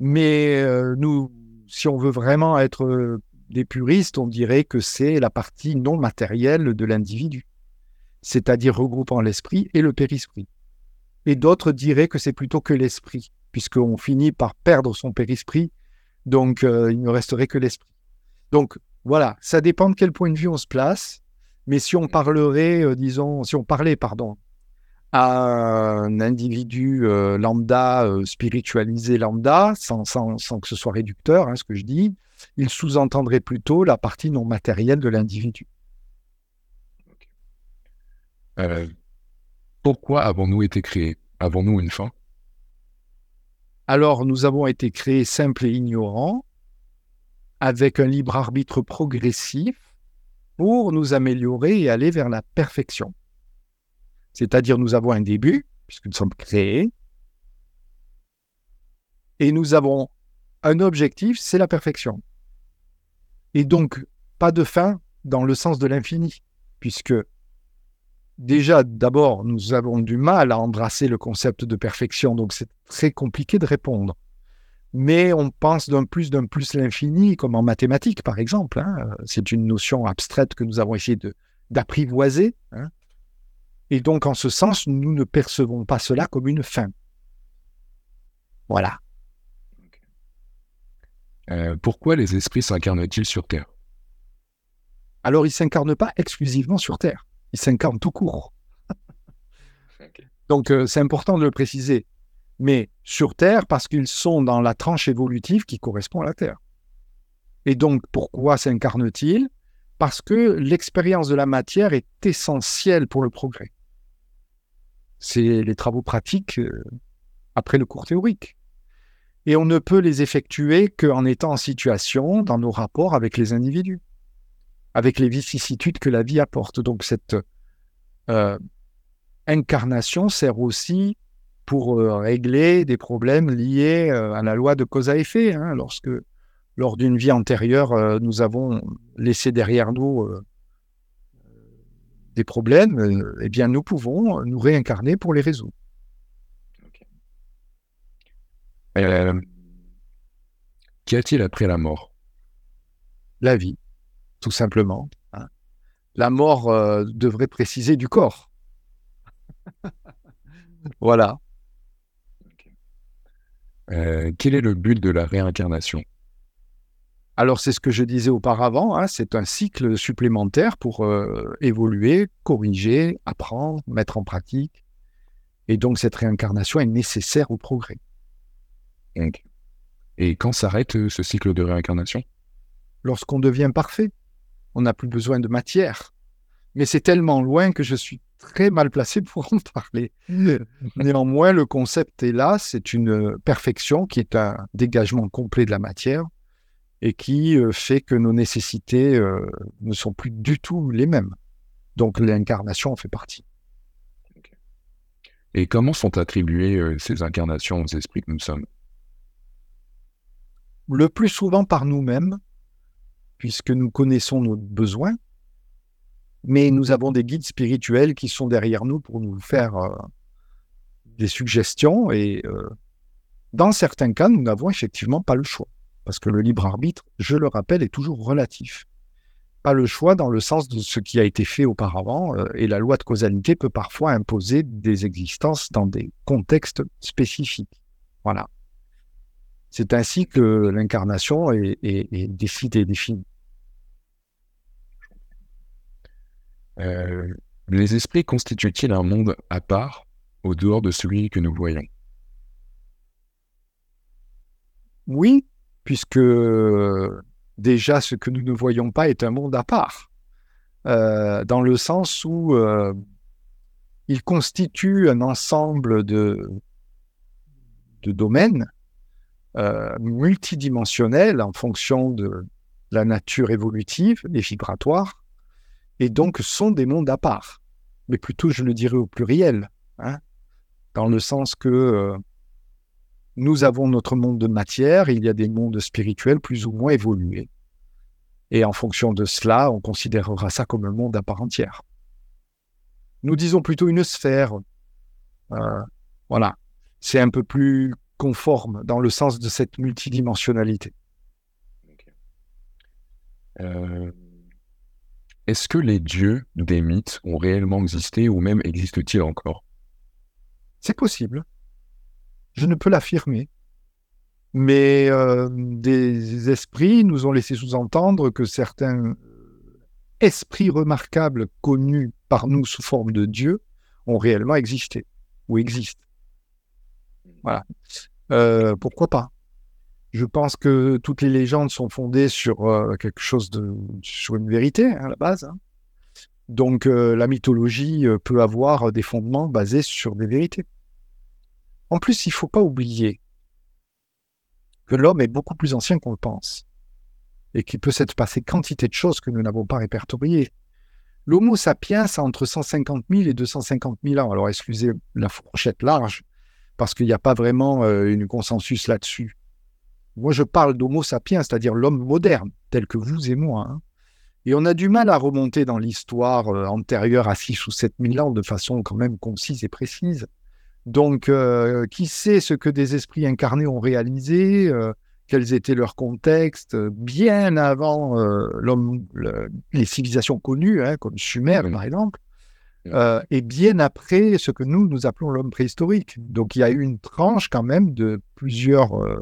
Mais nous, si on veut vraiment être des puristes, on dirait que c'est la partie non matérielle de l'individu c'est-à-dire regroupant l'esprit et le périsprit. Et d'autres diraient que c'est plutôt que l'esprit, puisqu'on finit par perdre son périsprit, donc euh, il ne resterait que l'esprit. Donc voilà, ça dépend de quel point de vue on se place, mais si on parlerait, euh, disons, si on parlait, pardon, à un individu euh, lambda, spiritualisé lambda, sans, que ce soit réducteur, hein, ce que je dis, il sous-entendrait plutôt la partie non matérielle de l'individu. Euh, pourquoi avons-nous été créés? Avons-nous une fin? Alors, nous avons été créés simples et ignorants, avec un libre arbitre progressif pour nous améliorer et aller vers la perfection. C'est-à-dire, nous avons un début, puisque nous sommes créés, et nous avons un objectif, c'est la perfection. Et donc, pas de fin dans le sens de l'infini, puisque déjà, d'abord, nous avons du mal à embrasser le concept de perfection, donc c'est très compliqué de répondre. Mais on pense d'un plus d'un plus l'infini, comme en mathématiques, par exemple. Hein. C'est une notion abstraite que nous avons essayé d'apprivoiser. Hein. Et donc, en ce sens, nous ne percevons pas cela comme une fin. Voilà. Euh, pourquoi les esprits s'incarnent-ils sur Terre? Alors, ils ne s'incarnent pas exclusivement sur Terre ils s'incarnent tout court. Donc euh, c'est important de le préciser. Mais sur Terre, parce qu'ils sont dans la tranche évolutive qui correspond à la Terre. Et donc pourquoi s'incarnent-ils? Parce que l'expérience de la matière est essentielle pour le progrès. C'est les travaux pratiques euh, après le cours théorique. Et on ne peut les effectuer qu'en étant en situation dans nos rapports avec les individus avec les vicissitudes que la vie apporte. Donc cette euh, incarnation sert aussi pour euh, régler des problèmes liés euh, à la loi de cause à effet. Hein. lorsque, lors d'une vie antérieure, nous avons laissé derrière nous des problèmes, eh bien, nous pouvons nous réincarner pour les résoudre. Euh, Qu'y a-t-il après la mort? La vie, tout simplement. hein. La mort euh, devrait préciser du corps. voilà. Euh, Quel est le but de la réincarnation? Alors c'est ce que je disais auparavant, hein, c'est un cycle supplémentaire pour euh, évoluer, corriger, apprendre, mettre en pratique. Et donc cette réincarnation est nécessaire au progrès. Donc, Et quand s'arrête euh, ce cycle de réincarnation? Lorsqu'on devient parfait, on n'a plus besoin de matière. Mais c'est tellement loin que je suis très mal placé pour en parler. Néanmoins, le concept est là, c'est une perfection qui est un dégagement complet de la matière et qui euh, fait que nos nécessités euh, ne sont plus du tout les mêmes. Donc l'incarnation en fait partie. Et comment sont attribuées euh, ces incarnations aux esprits que nous sommes? Le plus souvent par nous-mêmes, puisque nous connaissons nos besoins, mais nous avons des guides spirituels qui sont derrière nous pour nous faire euh, des suggestions et euh, dans certains cas, nous n'avons effectivement pas le choix. Parce que le libre arbitre, je le rappelle, est toujours relatif. Pas le choix dans le sens de ce qui a été fait auparavant, euh, et la loi de causalité peut parfois imposer des existences dans des contextes spécifiques. Voilà. C'est ainsi que l'incarnation est, décidée et définie. Euh, Les esprits constituent-ils un monde à part, au dehors de celui que nous voyons? Oui, puisque déjà ce que nous ne voyons pas est un monde à part, euh, dans le sens où euh, il constitue un ensemble de domaines euh, multidimensionnels en fonction de la nature évolutive et vibratoire, et donc sont des mondes à part, mais plutôt je le dirais au pluriel, hein, dans le sens que euh, nous avons notre monde de matière, il y a des mondes spirituels plus ou moins évolués. Et en fonction de cela, on considérera ça comme un monde à part entière. Nous disons plutôt une sphère. Euh, voilà. C'est un peu plus conforme dans le sens de cette multidimensionnalité. Euh, Est-ce que les dieux des mythes ont réellement existé ou même existent-ils encore? C'est possible. Je ne peux l'affirmer. Mais euh, des esprits nous ont laissé sous-entendre que certains esprits remarquables connus par nous sous forme de dieux ont réellement existé ou existent. Voilà. Euh, pourquoi pas Je pense que toutes les légendes sont fondées sur euh, quelque chose de sur une vérité hein, à la base. hein. Donc euh, la mythologie peut avoir des fondements basés sur des vérités. En plus, il faut pas oublier que l'homme est beaucoup plus ancien qu'on le pense et qu'il peut s'être passé quantité de choses que nous n'avons pas répertoriées. L'Homo sapiens a entre 150 000 et 250 000 ans. Alors, excusez la fourchette large, parce qu'il n'y a pas vraiment euh, une consensus là-dessus. Moi, je parle d'Homo sapiens, c'est-à-dire l'homme moderne, tel que vous et moi. hein. Et on a du mal à remonter dans l'histoire euh, antérieure à 6 ou 7 000 ans de façon quand même concise et précise. Donc, euh, qui sait ce que des esprits incarnés ont réalisé, euh, quels étaient leurs contextes, bien avant l'homme, le- les civilisations connues, hein, comme Sumer Oui. par exemple. Euh, et bien après ce que nous, nous appelons l'homme préhistorique. Donc, il y a eu une tranche quand même de plusieurs euh,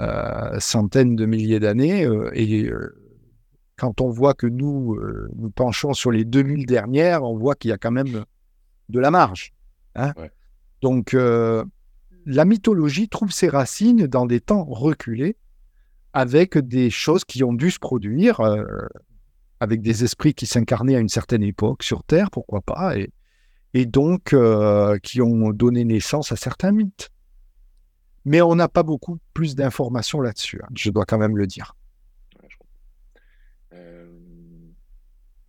euh, centaines de milliers d'années, et quand on voit que nous nous penchons sur les 2000 dernières, on voit qu'il y a quand même de la marge. hein. Ouais. Donc, la mythologie trouve ses racines dans des temps reculés, avec des choses qui ont dû se produire, avec des esprits qui s'incarnaient à une certaine époque sur Terre, pourquoi pas, et, et donc euh, qui ont donné naissance à certains mythes. Mais on n'a pas beaucoup plus d'informations là-dessus, hein, je dois quand même le dire. Euh,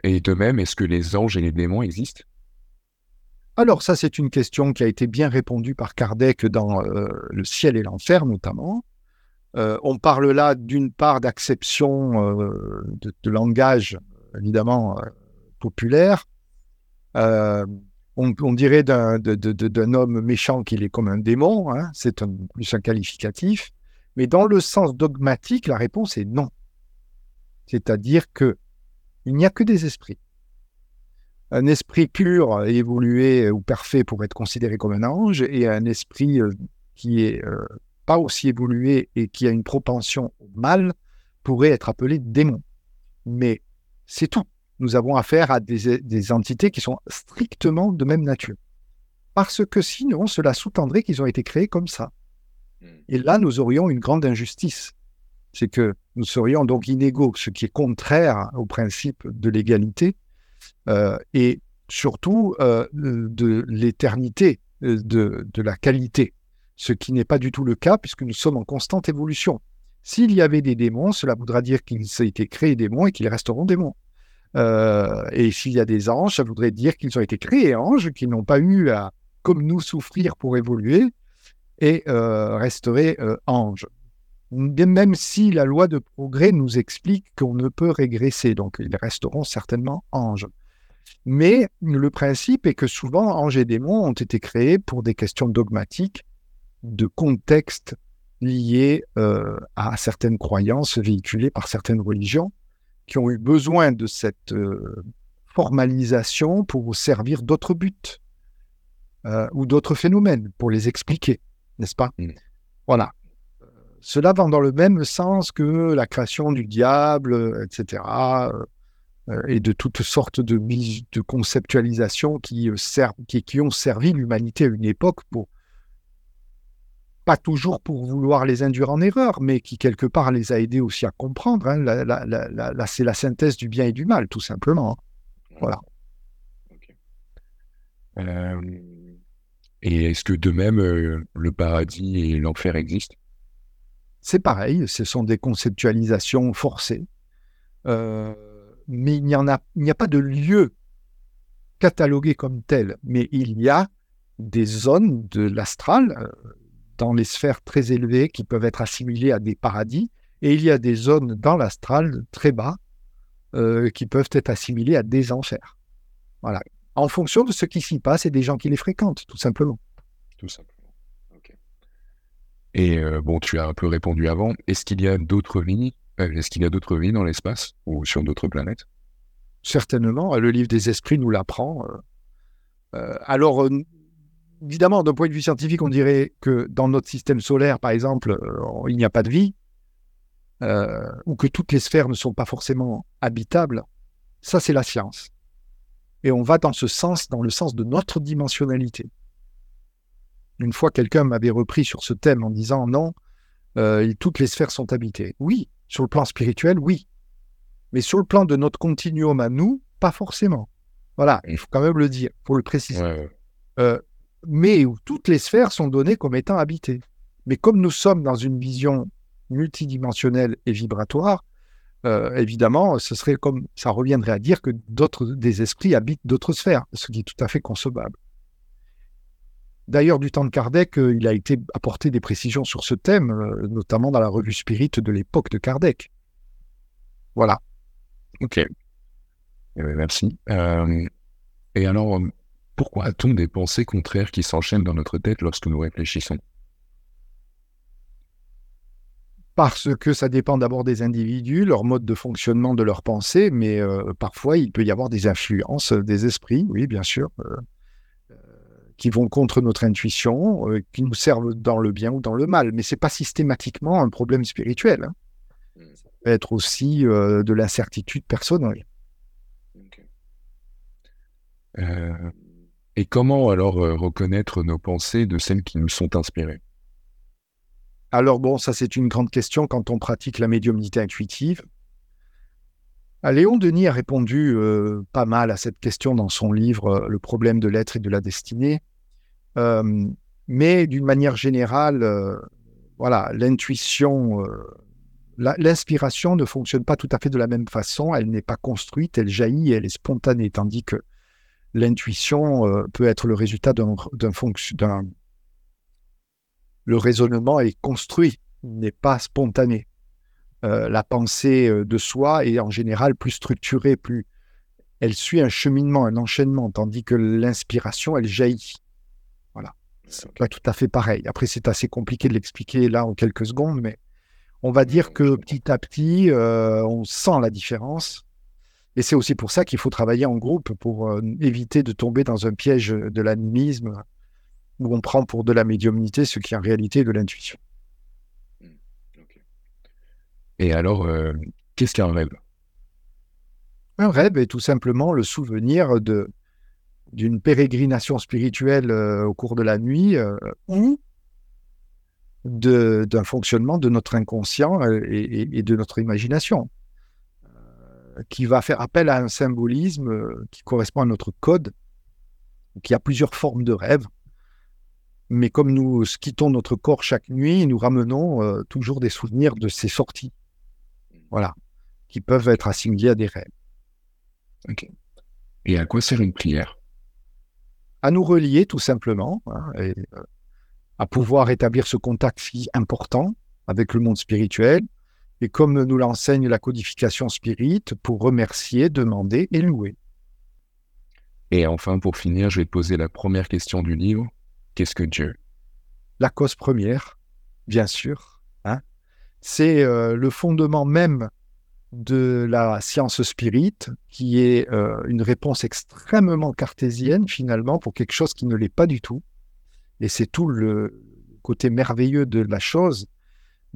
Et de même, est-ce que les anges et les démons existent? Alors ça, c'est une question qui a été bien répondue par Kardec dans euh, Le ciel et l'enfer notamment. Euh, on parle là d'une part d'acception euh, de, langage évidemment euh, populaire, on, dirait d'un homme méchant qu'il est comme un démon, hein, c'est plus un qualificatif, mais dans le sens dogmatique, la réponse est non. C'est-à-dire que il n'y a que des esprits. Un esprit pur, évolué ou parfait pourrait être considéré comme un ange, et un esprit qui est pas aussi évolué et qui a une propension au mal pourrait être appelé démon. Mais c'est tout. Nous avons affaire à des, entités qui sont strictement de même nature. Parce que sinon, cela sous-tendrait qu'ils ont été créés comme ça. Hmm. Et là, nous aurions une grande injustice. C'est que nous serions donc inégaux, ce qui est contraire au principe de l'égalité euh, et surtout euh, de l'éternité, euh, de, de la qualité, ce qui n'est pas du tout le cas puisque nous sommes en constante évolution. S'il y avait des démons, cela voudra dire qu'ils ont été créés démons et qu'ils resteront démons. Euh, et s'il y a des anges, ça voudrait dire qu'ils ont été créés anges, qu'ils n'ont pas eu à, comme nous, souffrir pour évoluer et euh, resteraient euh, anges. Même si la loi de progrès nous explique qu'on ne peut régresser, donc ils resteront certainement anges. Mais le principe est que souvent, anges et démons ont été créés pour des questions dogmatiques, de contexte liées euh, à certaines croyances véhiculées par certaines religions qui ont eu besoin de cette euh, formalisation pour servir d'autres buts euh, ou d'autres phénomènes, pour les expliquer, n'est-ce pas? Mmh. Voilà. Cela va dans le même sens que la création du diable, etc., et de toutes sortes de, de conceptualisations qui, qui, qui ont servi l'humanité à une époque pour pas toujours pour vouloir les induire en erreur, mais qui quelque part les a aidés aussi à comprendre. Hein. Là, c'est la synthèse du bien et du mal, tout simplement. Hein. Voilà. Euh, et est-ce que de même, euh, le paradis et l'enfer existent? C'est pareil, ce sont des conceptualisations forcées. Euh, mais il n'y a, il a pas de lieu catalogué comme tel, mais il y a des zones de l'astral, dans les sphères très élevées qui peuvent être assimilées à des paradis, et il y a des zones dans l'astral très bas euh, qui peuvent être assimilées à des enfers. Voilà. En fonction de ce qui s'y passe et des gens qui les fréquentent, tout simplement. Tout simplement. Et euh, bon, tu as un peu répondu avant. Est-ce qu'il y a d'autres vies euh, Est-ce qu'il y a d'autres vies dans l'espace ou sur d'autres planètes? Certainement. Le livre des esprits nous l'apprend. alors, évidemment, d'un point de vue scientifique, on dirait que dans notre système solaire, par exemple, euh, il n'y a pas de vie, euh, ou que toutes les sphères ne sont pas forcément habitables. Ça, c'est la science. Et on va dans ce sens, dans le sens de notre dimensionnalité. Une fois, quelqu'un m'avait repris sur ce thème en disant non, euh, toutes les sphères sont habitées. Oui, sur le plan spirituel, oui. Mais sur le plan de notre continuum à nous, pas forcément. Voilà, il faut quand même le dire, pour le préciser mais où toutes les sphères sont données comme étant habitées. Mais comme nous sommes dans une vision multidimensionnelle et vibratoire, euh, évidemment, ce serait comme ça reviendrait à dire que d'autres des esprits habitent d'autres sphères, ce qui est tout à fait concevable. D'ailleurs, du temps de Kardec, euh, il a été apporté des précisions sur ce thème, euh, notamment dans la revue Spirit de l'époque de Kardec. Voilà. Ok. Eh ben, merci. et alors, pourquoi a-t-on des pensées contraires qui s'enchaînent dans notre tête lorsque nous réfléchissons? Parce que ça dépend d'abord des individus, leur mode de fonctionnement de leurs pensées, mais euh, parfois il peut y avoir des influences des esprits, oui, bien sûr, euh, euh, qui vont contre notre intuition, qui nous servent dans le bien ou dans le mal. Mais ce n'est pas systématiquement un problème spirituel. Hein. Hmm. Ça peut être aussi de l'incertitude personnelle. Et comment alors euh, reconnaître nos pensées de celles qui nous sont inspirées? Alors bon, ça c'est une grande question quand on pratique la médiumnité intuitive. Ah, Léon Denis a répondu euh, pas mal à cette question dans son livre euh, Le problème de l'être et de la destinée. mais d'une manière générale, voilà, l'intuition, l'inspiration ne fonctionne pas tout à fait de la même façon. Elle n'est pas construite, elle jaillit, elle est spontanée, tandis que l'intuition euh, peut être le résultat d'un d'un le raisonnement est construit, n'est pas spontané. Euh, la pensée euh, de soi est en général plus structurée, plus elle suit un cheminement, un enchaînement, tandis que l'inspiration, elle jaillit. Voilà. C'est pas tout à fait pareil. Après, c'est assez compliqué de l'expliquer là en quelques secondes, mais on va dire que petit à petit, euh, on sent la différence. Et c'est aussi pour ça qu'il faut travailler en groupe pour euh, éviter de tomber dans un piège de l'animisme où on prend pour de la médiumnité ce qui en réalité est de l'intuition. Hmm, Et alors, euh, qu'est-ce qu'un rêve? Un rêve est tout simplement le souvenir de d'une pérégrination spirituelle au cours de la nuit ou d'un fonctionnement de notre inconscient euh, et, de notre imagination, euh, qui va faire appel à un symbolisme euh, qui correspond à notre code, qui a plusieurs formes de rêves. Mais comme nous quittons notre corps chaque nuit, nous ramenons toujours des souvenirs de ces sorties. Voilà. Qui peuvent être assimilés à des rêves. Ok. Et à quoi sert une prière? À nous relier, tout simplement. Hein, et, à pouvoir établir ce contact si important avec le monde spirituel, et comme nous l'enseigne la codification spirite, pour remercier, demander et louer. Et enfin, pour finir, je vais te poser la première question du livre. Qu'est-ce que Dieu? La cause première, bien sûr. Hein C'est euh, le fondement même de la science spirite, qui est euh, une réponse extrêmement cartésienne, finalement, pour quelque chose qui ne l'est pas du tout. Et c'est tout le côté merveilleux de la chose,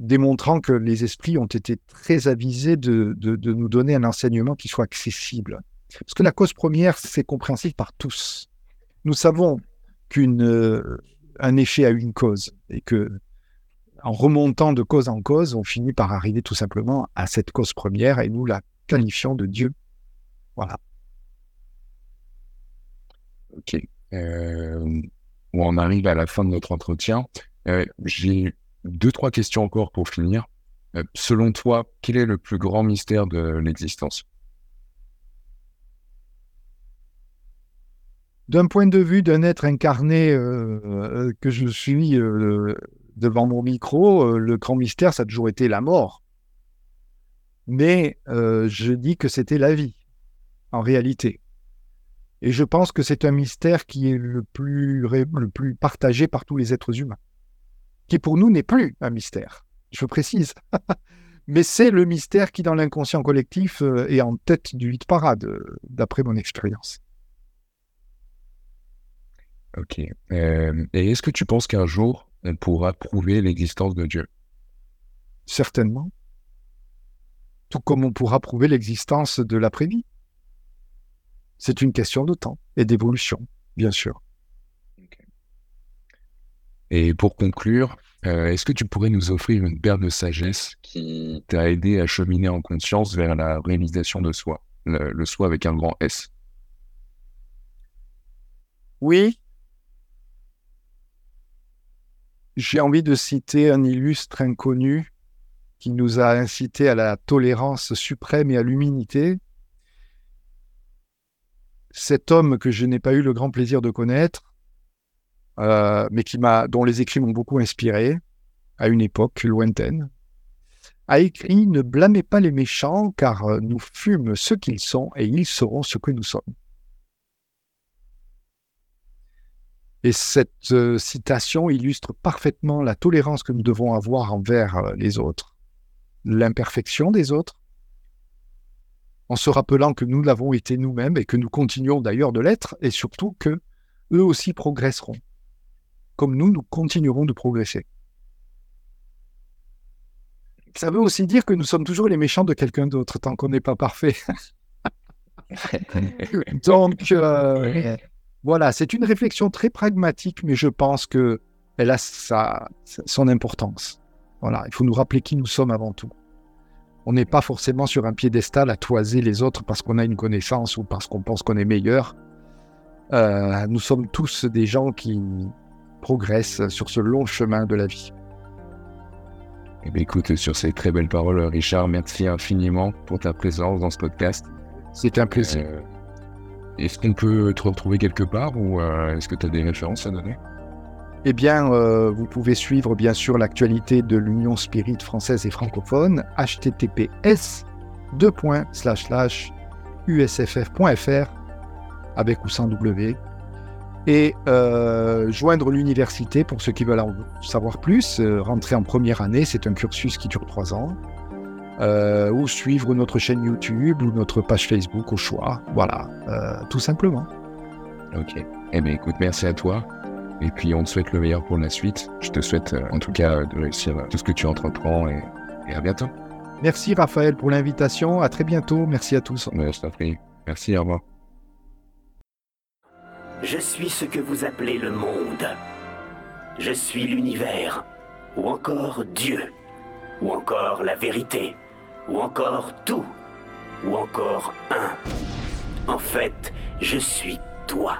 démontrant que les esprits ont été très avisés de, nous donner un enseignement qui soit accessible. Parce que la cause première, c'est compréhensible par tous. Nous savons qu'un euh, effet a une cause et que en remontant de cause en cause, on finit par arriver tout simplement à cette cause première et nous la qualifions de Dieu. Voilà. Ok. Euh, on arrive à la fin de notre entretien. Euh, j'ai deux, trois questions encore pour finir. Euh, selon toi, quel est le plus grand mystère de l'existence? D'un point de vue d'un être incarné euh, que je suis devant mon micro, le grand mystère, ça a toujours été la mort. Mais je dis que c'était la vie, en réalité. Et je pense que c'est un mystère qui est le plus partagé par tous les êtres humains, qui pour nous n'est plus un mystère, je précise. Mais c'est le mystère qui, dans l'inconscient collectif, euh, est en tête du hit parade, euh, d'après mon expérience. Ok. Euh, et est-ce que tu penses qu'un jour, on pourra prouver l'existence de Dieu? Certainement. Tout comme on pourra prouver l'existence de l'après-vie. C'est une question de temps et d'évolution, bien sûr. Et pour conclure, euh, est-ce que tu pourrais nous offrir une paire de sagesse qui t'a aidé à cheminer en conscience vers la réalisation de soi, le, soi avec un grand S? Oui. J'ai envie de citer un illustre inconnu qui nous a incité à la tolérance suprême et à l'humilité, cet homme que je n'ai pas eu le grand plaisir de connaître, euh, mais qui m'a, dont les écrits m'ont beaucoup inspiré à une époque lointaine, a écrit Ne blâmez pas les méchants, car euh, nous fûmes ce qu'ils sont et ils seront ce que nous sommes. Et cette euh, citation illustre parfaitement la tolérance que nous devons avoir envers les autres, l'imperfection des autres, en se rappelant que nous l'avons été nous-mêmes et que nous continuons d'ailleurs de l'être, et surtout que eux aussi progresseront, comme nous, nous continuerons de progresser. Ça veut aussi dire que nous sommes toujours les méchants de quelqu'un d'autre, tant qu'on n'est pas parfait. Donc, euh, voilà, c'est une réflexion très pragmatique, mais je pense qu'elle a sa, son importance. Voilà, il faut nous rappeler qui nous sommes avant tout. On n'est pas forcément sur un piédestal à toiser les autres parce qu'on a une connaissance ou parce qu'on pense qu'on est meilleur. Euh, nous sommes tous des gens qui progressent sur ce long chemin de la vie. Eh bien, écoute, sur ces très belles paroles, Richard, merci infiniment pour ta présence dans ce podcast. C'est un plaisir. Euh, est-ce qu'on peut te retrouver quelque part ou euh, est-ce que tu as des références à donner? Eh bien, euh, vous pouvez suivre bien sûr l'actualité de l'Union Spirit française et francophone, https usff.fr avec ou sans W et euh, joindre l'université pour ceux qui veulent en savoir plus. Euh, rentrer en première année, c'est un cursus qui dure trois ans. Euh, ou suivre notre chaîne YouTube ou notre page Facebook au choix. Voilà, tout simplement. Ok. Eh bien, écoute, merci à toi. Et puis, on te souhaite le meilleur pour la suite. Je te souhaite, en tout cas, de réussir tout ce que tu entreprends et, et à bientôt. Merci, Raphaël, pour l'invitation. À très bientôt. Merci à tous. je t'en prie. Merci, au revoir. Je suis ce que vous appelez le monde. Je suis l'univers, ou encore Dieu, ou encore la vérité, ou encore tout, ou encore un. En fait, je suis toi.